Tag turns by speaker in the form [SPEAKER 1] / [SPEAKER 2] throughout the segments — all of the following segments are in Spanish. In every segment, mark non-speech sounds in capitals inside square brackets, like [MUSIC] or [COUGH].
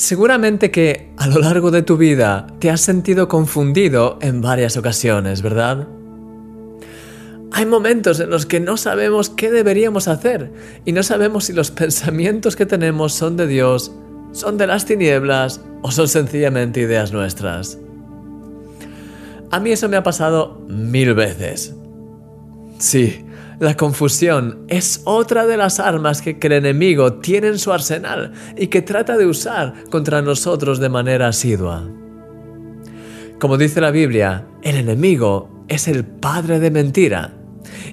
[SPEAKER 1] Seguramente que a lo largo de tu vida te has sentido confundido en varias ocasiones, ¿verdad? Hay momentos en los que no sabemos qué deberíamos hacer y no sabemos si los [LAUGHS] pensamientos que tenemos son de Dios, son de las tinieblas o son sencillamente ideas nuestras. A mí eso me ha pasado mil veces. Sí, la confusión es otra de las armas que el enemigo tiene en su arsenal y que trata de usar contra nosotros de manera asidua. Como dice la Biblia, el enemigo es el padre de mentira.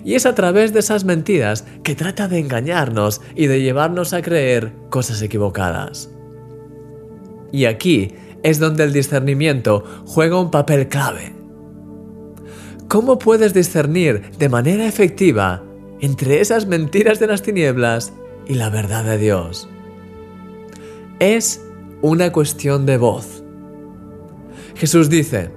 [SPEAKER 1] Y es a través de esas mentiras que trata de engañarnos y de llevarnos a creer cosas equivocadas. Y aquí es donde el discernimiento juega un papel clave. ¿Cómo puedes discernir de manera efectiva entre esas mentiras de las tinieblas y la verdad de Dios? Es una cuestión de voz. Jesús dice,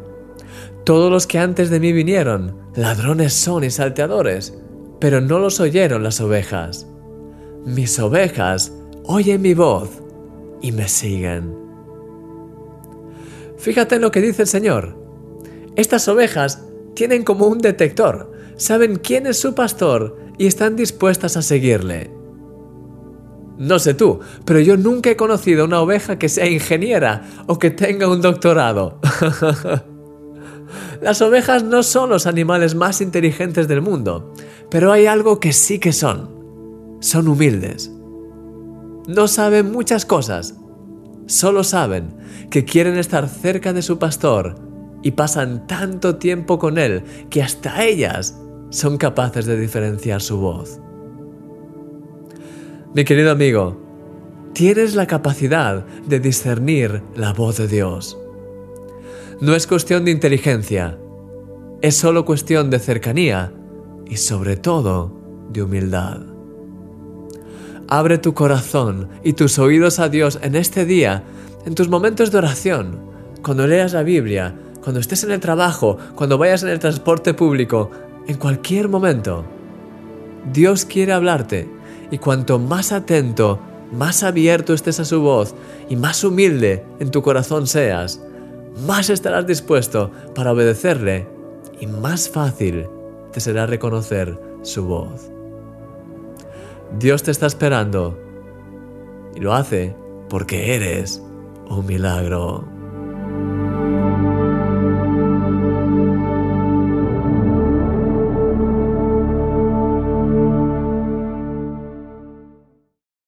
[SPEAKER 1] todos los que antes de mí vinieron, ladrones son y salteadores, pero no los oyeron las ovejas. Mis ovejas oyen mi voz y me siguen. Fíjate en lo que dice el Señor. Estas ovejas tienen como un detector, saben quién es su pastor y están dispuestas a seguirle. No sé tú, pero yo nunca he conocido una oveja que sea ingeniera o que tenga un doctorado. [LAUGHS] Las ovejas no son los animales más inteligentes del mundo, pero hay algo que sí que son. Son humildes. No saben muchas cosas, solo saben que quieren estar cerca de su pastor y pasan tanto tiempo con Él que hasta ellas son capaces de diferenciar su voz. Mi querido amigo, tienes la capacidad de discernir la voz de Dios. No es cuestión de inteligencia, es solo cuestión de cercanía y sobre todo de humildad. Abre tu corazón y tus oídos a Dios en este día, en tus momentos de oración, cuando leas la Biblia, cuando estés en el trabajo, cuando vayas en el transporte público, en cualquier momento. Dios quiere hablarte y cuanto más atento, más abierto estés a su voz y más humilde en tu corazón seas, más estarás dispuesto para obedecerle y más fácil te será reconocer su voz. Dios te está esperando y lo hace porque eres un milagro.